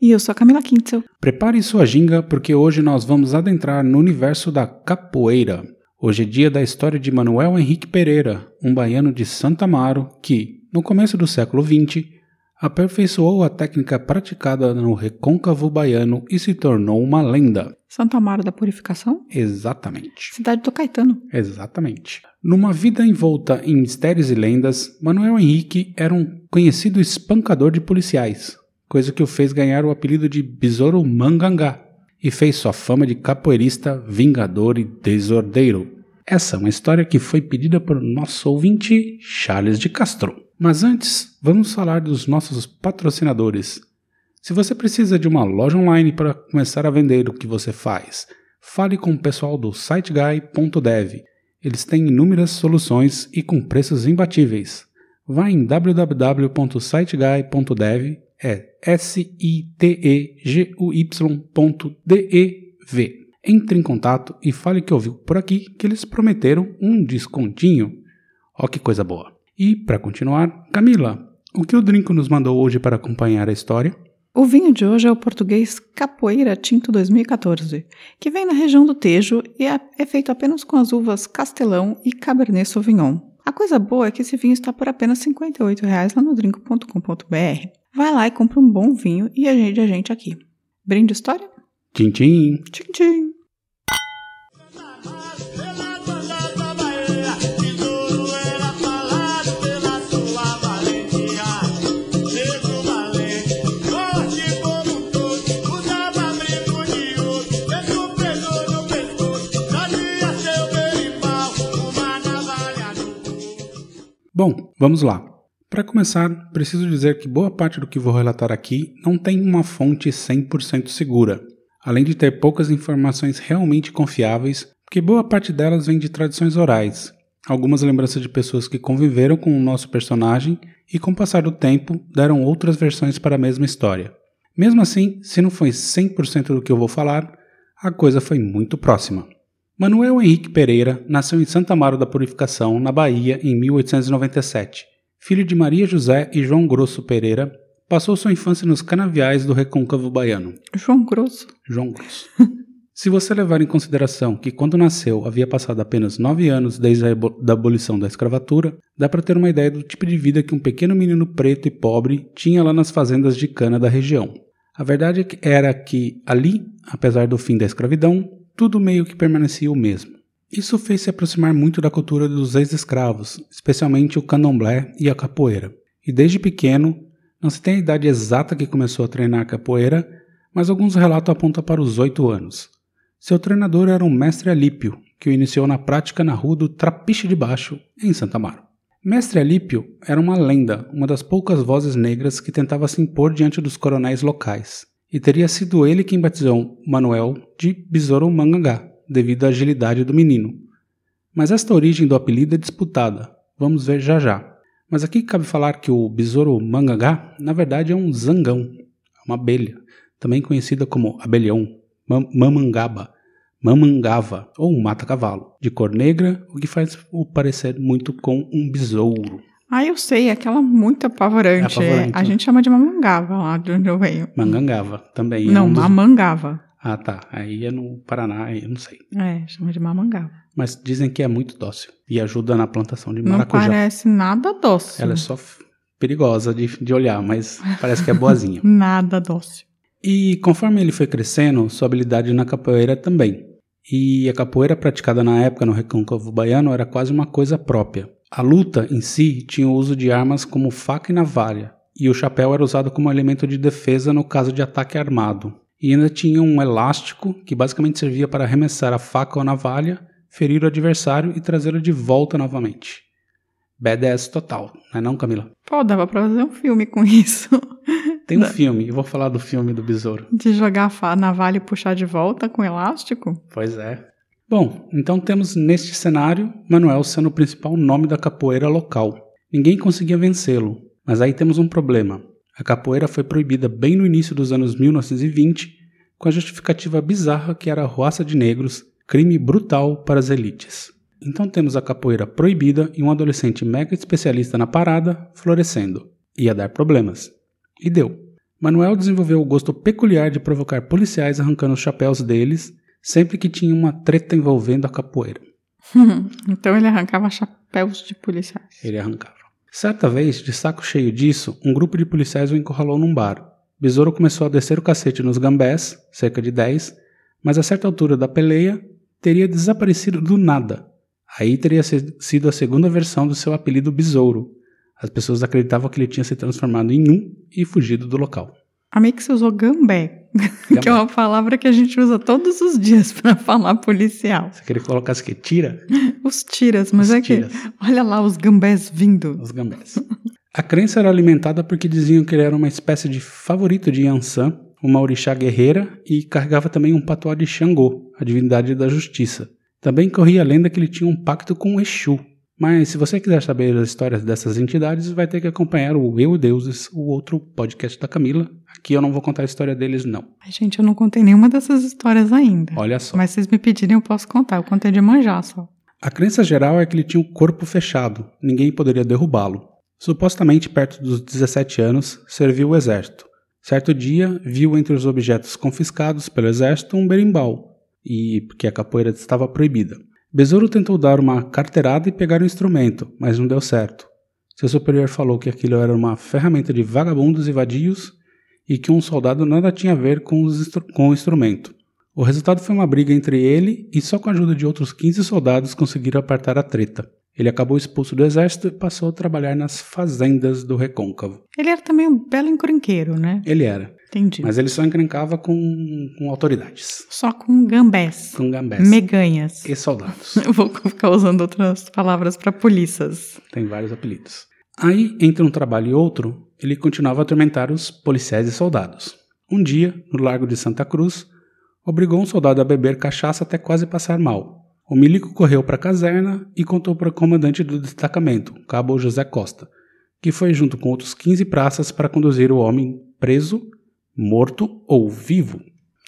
E eu sou a Camila Kintzel. Prepare sua ginga porque hoje nós vamos adentrar no universo da capoeira. Hoje é dia da história de Manuel Henrique Pereira, um baiano de Santa Amaro que, no começo do século XX, aperfeiçoou a técnica praticada no recôncavo baiano e se tornou uma lenda. Santo Amaro da Purificação? Exatamente. Cidade do Caetano. Exatamente. Numa vida envolta em mistérios e lendas, Manuel Henrique era um conhecido espancador de policiais, coisa que o fez ganhar o apelido de Besouro Mangangá e fez sua fama de capoeirista, vingador e desordeiro. Essa é uma história que foi pedida por nosso ouvinte Charles de Castro. Mas antes, vamos falar dos nossos patrocinadores. Se você precisa de uma loja online para começar a vender o que você faz, fale com o pessoal do siteguy.dev. Eles têm inúmeras soluções e com preços imbatíveis. Vá em www.siteguy.dev é S-I-T-E-G-U-Y.D-E-V. Entre em contato e fale que ouviu por aqui que eles prometeram um descontinho. Ó que coisa boa. E, para continuar, Camila, o que o Drinco nos mandou hoje para acompanhar a história? O vinho de hoje é o português Capoeira Tinto 2014, que vem na região do Tejo e é, é feito apenas com as uvas Castelão e Cabernet Sauvignon. A coisa boa é que esse vinho está por apenas R$ 58,00 lá no drinco.com.br. Vai lá e compra um bom vinho e agende a gente aqui. Brinde história? Tchim, tchim. Tchim, tchim. Bom, vamos lá. Para começar, preciso dizer que boa parte do que vou relatar aqui não tem uma fonte 100% segura, além de ter poucas informações realmente confiáveis, porque boa parte delas vem de tradições orais, algumas lembranças de pessoas que conviveram com o nosso personagem e, com o passar do tempo, deram outras versões para a mesma história. Mesmo assim, se não foi 100% do que eu vou falar, a coisa foi muito próxima. Manuel Henrique Pereira nasceu em Santa Amaro da Purificação, na Bahia, em 1897. Filho de Maria José e João Grosso Pereira, passou sua infância nos canaviais do recôncavo baiano. João Grosso. João Grosso. Se você levar em consideração que quando nasceu havia passado apenas nove anos desde a da abolição da escravatura, dá para ter uma ideia do tipo de vida que um pequeno menino preto e pobre tinha lá nas fazendas de cana da região. A verdade era que ali, apesar do fim da escravidão, tudo meio que permanecia o mesmo. Isso fez se aproximar muito da cultura dos ex-escravos, especialmente o candomblé e a capoeira. E desde pequeno, não se tem a idade exata que começou a treinar capoeira, mas alguns relatos apontam para os oito anos. Seu treinador era o mestre Alípio, que o iniciou na prática na rua do Trapiche de Baixo, em Santa Amaro. Mestre Alípio era uma lenda, uma das poucas vozes negras que tentava se impor diante dos coronéis locais e teria sido ele quem batizou Manuel de Besouro Mangangá, devido à agilidade do menino. Mas esta origem do apelido é disputada, vamos ver já já. Mas aqui cabe falar que o Besouro Mangangá, na verdade, é um zangão, uma abelha, também conhecida como abelhão, mamangaba, mamangava ou mata-cavalo, de cor negra, o que faz o parecer muito com um besouro. Ah, eu sei, aquela muito apavorante. É apavorante. A gente chama de mamangava lá de onde eu venho. Mangangava também. Não, é um dos... mamangava. Ah, tá. Aí é no Paraná, eu não sei. É, chama de mamangava. Mas dizem que é muito dócil e ajuda na plantação de maracujá. Não parece nada dócil. Ela é só perigosa de, de olhar, mas parece que é boazinha. nada dócil. E conforme ele foi crescendo, sua habilidade na capoeira também. E a capoeira praticada na época no recôncavo baiano era quase uma coisa própria. A luta em si tinha o uso de armas como faca e navalha, e o chapéu era usado como elemento de defesa no caso de ataque armado. E ainda tinha um elástico que basicamente servia para arremessar a faca ou a navalha, ferir o adversário e trazê-lo de volta novamente. Badass total, não é não, Camila? Pô, dava pra fazer um filme com isso. Tem um filme, eu vou falar do filme do besouro. De jogar a navalha e puxar de volta com elástico? Pois é. Bom, então temos neste cenário Manuel sendo o principal nome da capoeira local. Ninguém conseguia vencê-lo, mas aí temos um problema. A capoeira foi proibida bem no início dos anos 1920, com a justificativa bizarra que era roça de negros, crime brutal para as elites. Então temos a capoeira proibida e um adolescente mega especialista na parada florescendo. Ia dar problemas. E deu. Manuel desenvolveu o gosto peculiar de provocar policiais arrancando os chapéus deles sempre que tinha uma treta envolvendo a capoeira. então ele arrancava chapéus de policiais. Ele arrancava. Certa vez, de saco cheio disso, um grupo de policiais o encurralou num bar. Besouro começou a descer o cacete nos gambés, cerca de 10, mas a certa altura da peleia teria desaparecido do nada. Aí teria sido a segunda versão do seu apelido Besouro. As pessoas acreditavam que ele tinha se transformado em um e fugido do local. A Mix usou gambé, gambé, que é uma palavra que a gente usa todos os dias para falar policial. Você queria que colocasse que tira? Os tiras, mas os é tiras. que olha lá os gambés vindo. Os gambés. A crença era alimentada porque diziam que ele era uma espécie de favorito de Yansan, uma orixá guerreira, e carregava também um patuá de Xangô, a divindade da justiça. Também corria a lenda que ele tinha um pacto com Exu, mas se você quiser saber as histórias dessas entidades, vai ter que acompanhar o Eu e Deuses, o outro podcast da Camila. Aqui eu não vou contar a história deles, não. Ai, gente, eu não contei nenhuma dessas histórias ainda. Olha só. Mas se vocês me pedirem, eu posso contar. Eu contei de manjar só. A crença geral é que ele tinha o corpo fechado, ninguém poderia derrubá-lo. Supostamente, perto dos 17 anos, serviu o exército. Certo dia, viu entre os objetos confiscados pelo exército um berimbau, e porque a capoeira estava proibida. Besouro tentou dar uma carteirada e pegar o instrumento, mas não deu certo. Seu superior falou que aquilo era uma ferramenta de vagabundos e vadios e que um soldado nada tinha a ver com, com o instrumento. O resultado foi uma briga entre ele e só com a ajuda de outros 15 soldados conseguiram apartar a treta. Ele acabou expulso do exército e passou a trabalhar nas fazendas do Recôncavo. Ele era também um belo encrenqueiro, né? Ele era. Entendi. Mas ele só encrencava com, com autoridades. Só com gambés. Com gambés. Meganhas. E soldados. Eu vou ficar usando outras palavras para polícias. Tem vários apelidos. Aí, entre um trabalho e outro, ele continuava a atormentar os policiais e soldados. Um dia, no Largo de Santa Cruz, obrigou um soldado a beber cachaça até quase passar mal. O milico correu para a caserna e contou para o comandante do destacamento, cabo José Costa, que foi junto com outros 15 praças para conduzir o homem preso, morto ou vivo.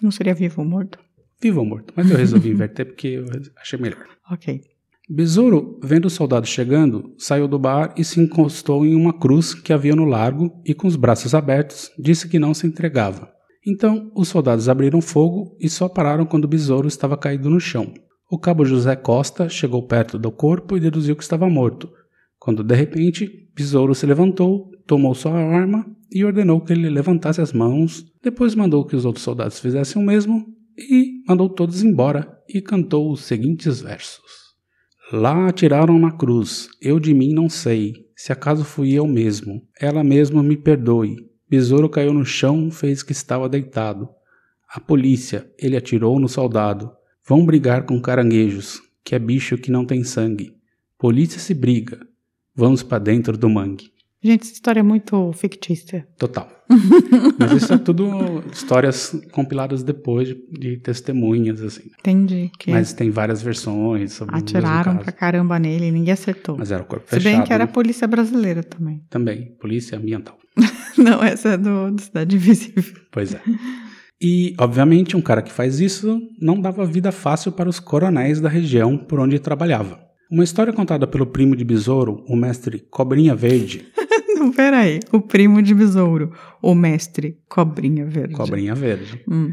Não seria vivo ou morto? Vivo ou morto, mas eu resolvi inverter porque eu achei melhor. Ok. Besouro, vendo o soldado chegando, saiu do bar e se encostou em uma cruz que havia no largo e, com os braços abertos, disse que não se entregava. Então, os soldados abriram fogo e só pararam quando o besouro estava caído no chão. O cabo José Costa chegou perto do corpo e deduziu que estava morto, quando de repente Besouro se levantou, tomou sua arma e ordenou que ele levantasse as mãos, depois mandou que os outros soldados fizessem o mesmo e mandou todos embora e cantou os seguintes versos. Lá atiraram na cruz, eu de mim não sei, se acaso fui eu mesmo, ela mesma me perdoe. Besouro caiu no chão, fez que estava deitado. A polícia, ele atirou no soldado. Vão brigar com caranguejos, que é bicho que não tem sangue. Polícia se briga. Vamos para dentro do mangue. Gente, essa história é muito fictícia. Total. Mas isso é tudo histórias compiladas depois de, de testemunhas, assim. Entendi. Que Mas tem várias versões sobre Atiraram pra caramba nele e ninguém acertou. Mas era o corpo Se fechado. bem que era a polícia brasileira também. Também, polícia ambiental. Não, essa é do, do Cidade Invisível. Pois é. E, obviamente, um cara que faz isso não dava vida fácil para os coronéis da região por onde trabalhava. Uma história contada pelo primo de Besouro, o mestre Cobrinha Verde. Peraí. O primo de besouro, o mestre Cobrinha Verde. Cobrinha Verde. Hum.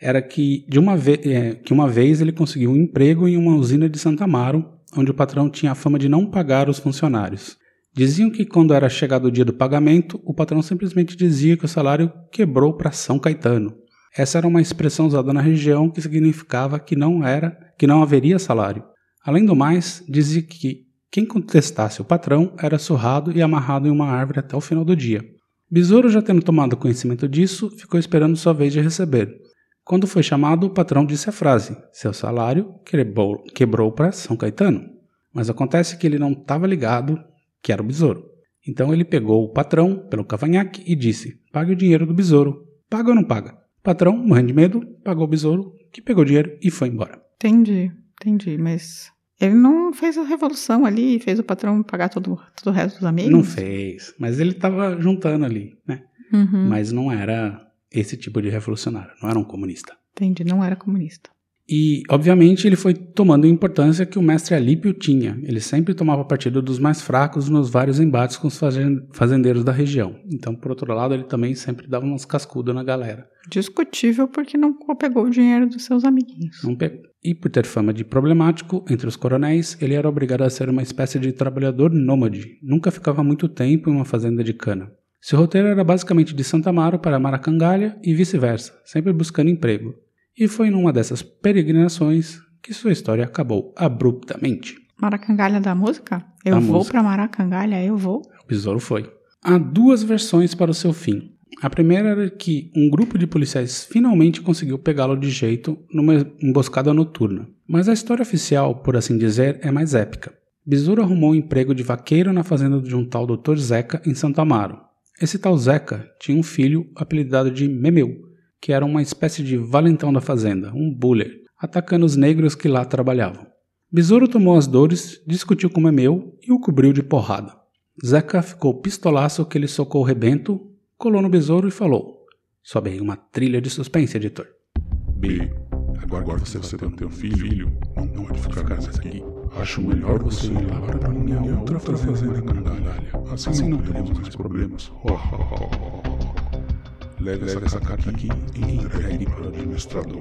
Era que, de uma ve é, que uma vez ele conseguiu um emprego em uma usina de Santa Amaro, onde o patrão tinha a fama de não pagar os funcionários. Diziam que quando era chegado o dia do pagamento, o patrão simplesmente dizia que o salário quebrou para São Caetano. Essa era uma expressão usada na região que significava que não era, que não haveria salário. Além do mais, dizia que quem contestasse o patrão era surrado e amarrado em uma árvore até o final do dia. Besouro, já tendo tomado conhecimento disso, ficou esperando sua vez de receber. Quando foi chamado, o patrão disse a frase: Seu salário quebrou, quebrou para São Caetano. Mas acontece que ele não estava ligado que era o besouro. Então ele pegou o patrão pelo cavanhaque e disse: Pague o dinheiro do besouro. Paga ou não paga? O patrão, morrendo de medo, pagou o besouro, que pegou o dinheiro e foi embora. Entendi. Entendi, mas ele não fez a revolução ali, fez o patrão pagar todo, todo o resto dos amigos? Não fez, mas ele tava juntando ali, né? Uhum. Mas não era esse tipo de revolucionário, não era um comunista. Entendi, não era comunista. E, obviamente, ele foi tomando a importância que o mestre Alípio tinha. Ele sempre tomava partido dos mais fracos nos vários embates com os fazen- fazendeiros da região. Então, por outro lado, ele também sempre dava umas cascudas na galera. Discutível porque não pegou o dinheiro dos seus amiguinhos. Não pegou. E por ter fama de problemático entre os coronéis, ele era obrigado a ser uma espécie de trabalhador nômade. Nunca ficava muito tempo em uma fazenda de cana. Seu roteiro era basicamente de Santa Amaro para Maracangalha e vice-versa, sempre buscando emprego. E foi numa dessas peregrinações que sua história acabou abruptamente. Maracangalha da música? Eu Da vou música. pra Maracangalha, eu vou. O besouro foi. Há duas versões para o seu fim. A primeira era que um grupo de policiais finalmente conseguiu pegá-lo de jeito numa emboscada noturna. Mas a história oficial, por assim dizer, é mais épica. Besouro arrumou um emprego de vaqueiro na fazenda de um tal Dr. Zeca em Santo Amaro. Esse tal Zeca tinha um filho apelidado de Memeu, que era uma espécie de valentão da fazenda, um buller, atacando os negros que lá trabalhavam. Besouro tomou as dores, discutiu com Memeu e o cobriu de porrada. Zeca ficou pistolaço que ele socou o rebento, colou no besouro e falou: Sobe aí uma trilha de suspense, editor. B. Agora que você vai ter um filho, não pode ficar mais aqui. Acho melhor você ir lá para minha outra fazenda em Cangalha. Assim não teremos mais problemas. Leve essa carta aqui e entregue para o administrador.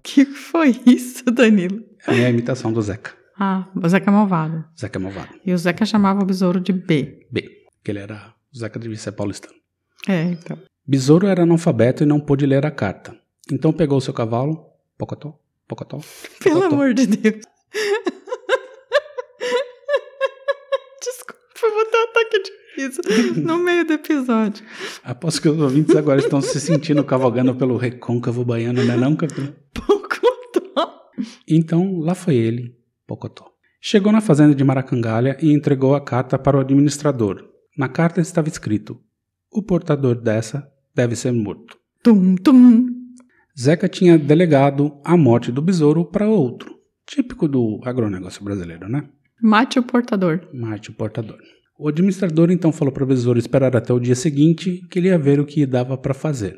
Que foi isso, Danilo? É a imitação do Zeca. Ah, o Zeca é malvado. Zeca é malvado. E o Zeca chamava o besouro de B. B. Que ele era. O Zeca devia ser paulistano. É, então. Besouro era analfabeto e não pôde ler a carta. Então pegou seu cavalo, pocotó, pocotó. Pelo pocotó. amor de Deus. Desculpa, eu vou ter um riso no meio do episódio. Aposto que os ouvintes agora estão se sentindo cavalgando pelo recôncavo baiano, né não, capitão? Pocotó. Então, lá foi ele, Pocotó. Chegou na fazenda de Maracangalha e entregou a carta para o administrador. Na carta estava escrito: O portador dessa deve ser morto. Tum, tum. Zeca tinha delegado a morte do besouro para outro. Típico do agronegócio brasileiro, né? Mate o portador. Marte o portador. O administrador então falou para o besouro esperar até o dia seguinte, que ele ia ver o que dava para fazer.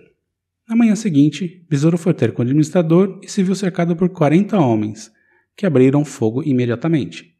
Na manhã seguinte, Besouro foi ter com o administrador e se viu cercado por 40 homens, que abriram fogo imediatamente.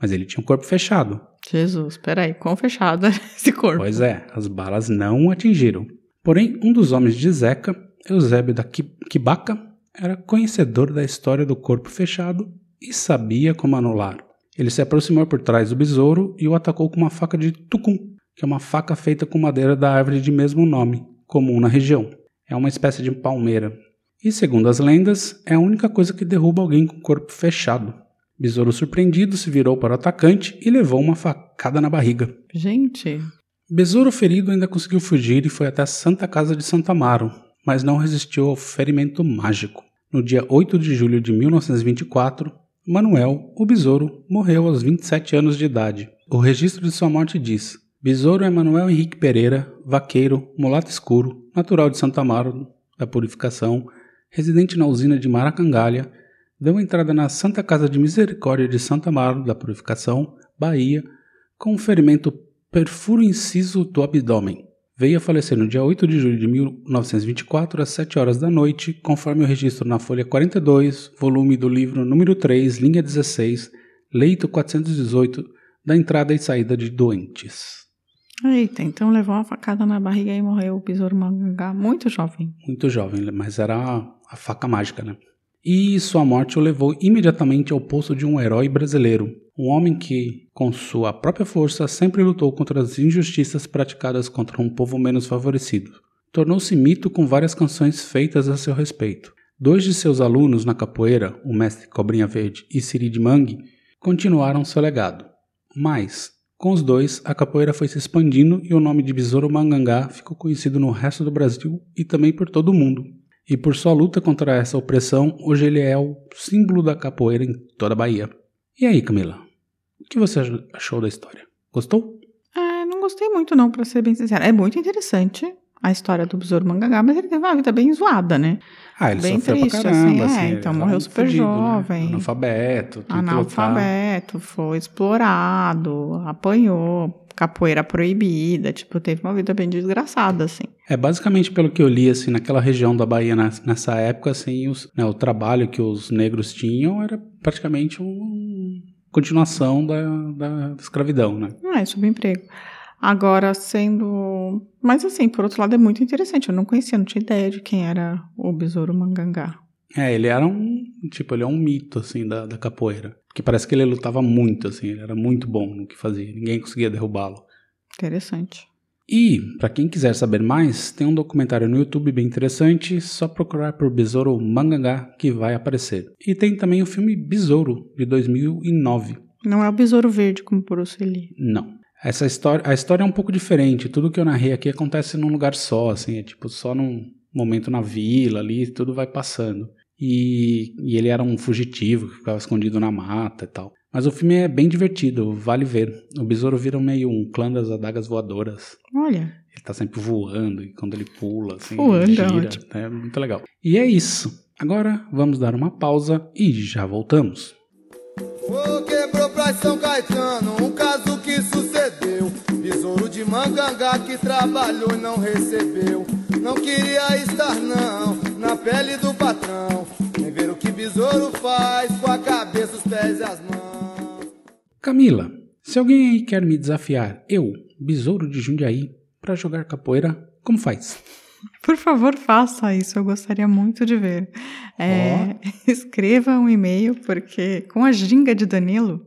Mas ele tinha um corpo fechado. Jesus, peraí, quão fechado é esse corpo? Pois é, as balas não o atingiram. Porém, um dos homens de Zeca, Eusébio da Quibaca, era conhecedor da história do corpo fechado e sabia como anular. Ele se aproximou por trás do besouro e o atacou com uma faca de tucum, que é uma faca feita com madeira da árvore de mesmo nome, comum na região. É uma espécie de palmeira. E segundo as lendas, é a única coisa que derruba alguém com o corpo fechado. Besouro surpreendido se virou para o atacante e levou uma facada na barriga. Gente, Besouro ferido ainda conseguiu fugir e foi até a Santa Casa de Santa Amaro, mas não resistiu ao ferimento mágico. No dia 8 de julho de 1924, Manuel, o besouro, morreu aos 27 anos de idade. O registro de sua morte diz: Besouro é Manuel Henrique Pereira, vaqueiro, mulato escuro, natural de Santa Amaro da Purificação, residente na usina de Maracangalha, deu entrada na Santa Casa de Misericórdia de Santa Amaro da Purificação, Bahia, com um ferimento perfuro inciso do abdômen. Veio a falecer no dia 8 de julho de 1924, às 7 horas da noite, conforme o registro na folha 42, volume do livro número 3, linha 16, leito 418, da entrada e saída de doentes. eita, então levou uma facada na barriga e morreu o besouro mangangá muito jovem. Muito jovem, mas era a, a faca mágica, né? E sua morte o levou imediatamente ao posto de um herói brasileiro, um homem que, com sua própria força, sempre lutou contra as injustiças praticadas contra um povo menos favorecido. Tornou-se mito com várias canções feitas a seu respeito. Dois de seus alunos na capoeira, o mestre Cobrinha Verde e Siri de Mangue, continuaram seu legado. Mas, com os dois, a capoeira foi se expandindo e o nome de Besouro Mangangá ficou conhecido no resto do Brasil e também por todo o mundo. E por sua luta contra essa opressão, hoje ele é o símbolo da capoeira em toda a Bahia. E aí, Camila? O que você achou da história? Gostou? É, não gostei muito não, pra ser bem sincera. É muito interessante a história do besouro mangangá, mas ele teve uma vida bem zoada, né? Ah, ele Bem sofreu triste, pra caramba, assim, assim. é, ele então morreu super fudido, né? jovem. Analfabeto, que lutar. Analfabeto, foi explorado, apanhou, capoeira proibida, tipo, teve uma vida bem desgraçada, assim. É, basicamente pelo que eu li, assim, naquela região da Bahia nas- nessa época, assim, os, né, o trabalho que os negros tinham era praticamente uma continuação da, da escravidão, né? Não é subemprego. Agora, sendo. Mas, assim, por outro lado, é muito interessante. Eu não conhecia, não tinha ideia de quem era o besouro mangangá. É, ele era um, tipo, ele é um mito, assim, da, da capoeira. Porque parece que ele lutava muito, assim, ele era muito bom no que fazia, ninguém conseguia derrubá-lo. Interessante. E, pra quem quiser saber mais, tem um documentário no YouTube bem interessante, só procurar por Besouro Mangangá que vai aparecer. E tem também o filme Besouro, de 2009. Não é o besouro verde como Bruce Lee. Não. Essa história, a história é um pouco diferente. Tudo que eu narrei aqui acontece num lugar só, assim, é tipo só num momento na vila ali, tudo vai passando. E, e ele era um fugitivo que ficava escondido na mata e tal. Mas o filme é bem divertido, vale ver. O besouro vira meio um clã das adagas voadoras. Olha, Ele tá sempre voando e quando ele pula, assim, Voando, ele é gira. ótimo. É muito legal. E é isso. Agora vamos dar uma pausa e já voltamos. Fogo quebrou pra São Caetano, um caso que sucedeu. Besouro de mangangá que trabalhou e não recebeu. Não queria estar não, na pele do patrão. Nem ver o que besouro faz com a cabeça, os pés e as mãos. Camila, se alguém aí quer me desafiar, eu, besouro de Jundiaí, pra jogar capoeira, como faz? por favor, faça isso. Eu gostaria muito de ver. É, Escreva um e-mail, porque com a ginga de Danilo,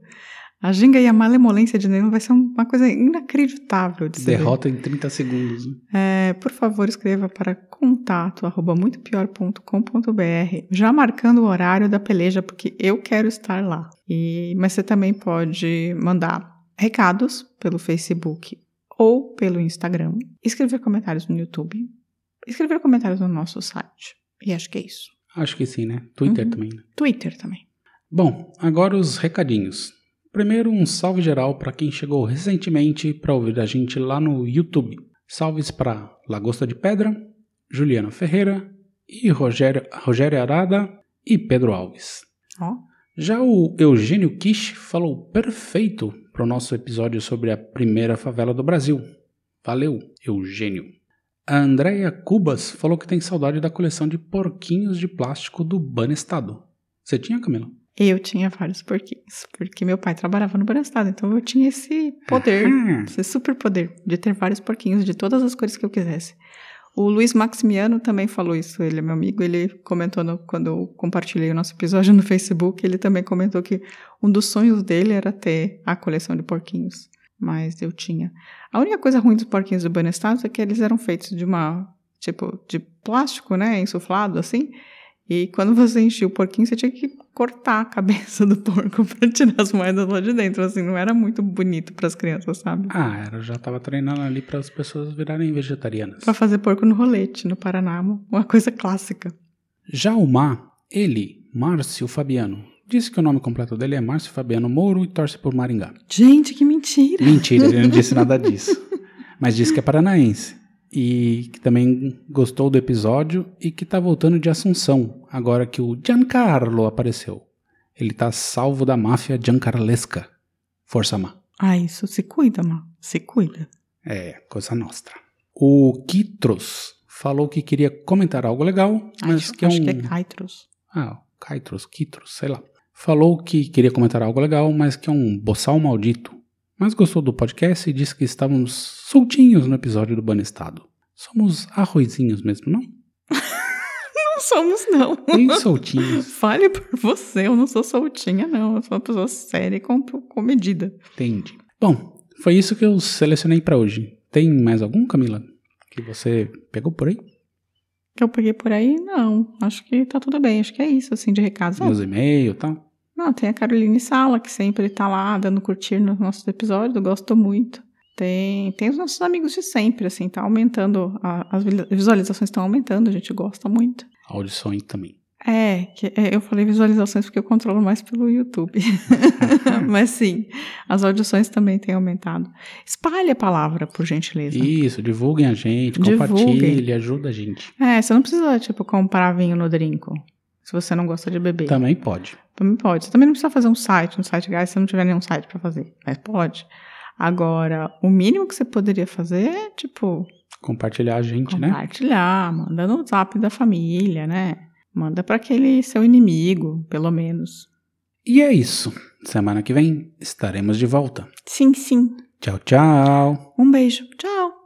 a ginga e a malemolência de Danilo vai ser uma coisa inacreditável de se ver. Derrota em 30 segundos. né? É, por favor, escreva para contato arroba muitopior.com.br, já marcando o horário da peleja, porque eu quero estar lá. E, mas você também pode mandar recados pelo Facebook ou pelo Instagram, escrever comentários no YouTube, escrever comentários no nosso site. E acho que é isso. Acho que sim, né? Twitter Uhum. também, né? Twitter também. Bom, agora os recadinhos. Primeiro, um salve geral para quem chegou recentemente para ouvir a gente lá no YouTube. Salves para Lagosta de Pedra, Juliana Ferreira e Rogério, Rogério Arada e Pedro Alves. Ó, Já o Eugênio Kish falou perfeito para o nosso episódio sobre a primeira favela do Brasil. Valeu, Eugênio. A Andrea Cubas falou que tem saudade da coleção de porquinhos de plástico do Banestado. Você tinha, Camila? Eu tinha vários porquinhos, porque meu pai trabalhava no Banestado, então eu tinha esse poder. Aham. Esse super poder de ter vários porquinhos de todas as cores que eu quisesse. O Luiz Maximiano também falou isso, ele é meu amigo, ele comentou no- quando eu compartilhei o nosso episódio no Facebook, ele também comentou que um dos sonhos dele era ter a coleção de porquinhos, mas eu tinha. A única coisa ruim dos porquinhos do Banestados é que eles eram feitos de uma, tipo, de plástico, né, insuflado assim, e quando você enchia o porquinho, você tinha que cortar a cabeça do porco para tirar as moedas lá de dentro, assim, não era muito bonito para as crianças, sabe? Ah, era, já tava treinando ali para as pessoas virarem vegetarianas. Pra fazer porco no rolete, no Paraná, uma coisa clássica. Já o Má, ele, Márcio Fabiano, disse que o nome completo dele é Márcio Fabiano Mouro e torce por Maringá. Gente, que mentira! Mentira, ele não disse nada disso. Mas disse que é paranaense. E que também gostou do episódio e que tá voltando de Assunção, agora que o Giancarlo apareceu. Ele tá salvo da máfia giancarlesca. Força Má. Ah, isso, se cuida, Má. Se cuida. É, coisa nostra. O Kitros falou que queria comentar algo legal, mas acho que é acho um... que é Caitros. Ah, Caitros, Kitros, sei lá. Falou que queria comentar algo legal, mas que é um boçal maldito. Mas gostou do podcast e disse que estávamos soltinhos no episódio do Banestado. Somos arrozinhos mesmo, não? Não somos, não. Bem soltinhos. Fale por você, eu não sou soltinha, não. Eu sou uma pessoa séria e com, com medida. Entendi. Bom, foi isso que eu selecionei pra hoje. Tem mais algum, Camila? Que você pegou por aí? Que eu peguei por aí, não. Acho que tá tudo bem. Acho que é isso, assim, de recados. Ah, Meus e-mails e tal? Não, tem a Caroline Sala, que sempre tá lá dando curtir nos nossos episódios, eu gosto muito. Tem, tem os nossos amigos de sempre, assim, tá aumentando, a- as visualizações estão aumentando, a gente gosta muito. Audições também. É, que, é, eu falei visualizações porque eu controlo mais pelo YouTube. Mas sim, as audições também têm aumentado. Espalhe a palavra, por gentileza. Isso, divulguem a gente, Divulguem. compartilhe, ajuda a gente. É, você não precisa, tipo, comprar vinho no Drinco. Se você não gosta de beber. Também pode. Também pode. Você também não precisa fazer um site, um site gás, se não tiver nenhum site pra fazer. Mas pode. Agora, o mínimo que você poderia fazer é, tipo, Compartilhar a gente, né? compartilhar, manda no zap da família, né? Manda pra aquele seu inimigo, pelo menos. E é isso. Semana que vem estaremos de volta. Sim, sim. Tchau, tchau. Um beijo. Tchau.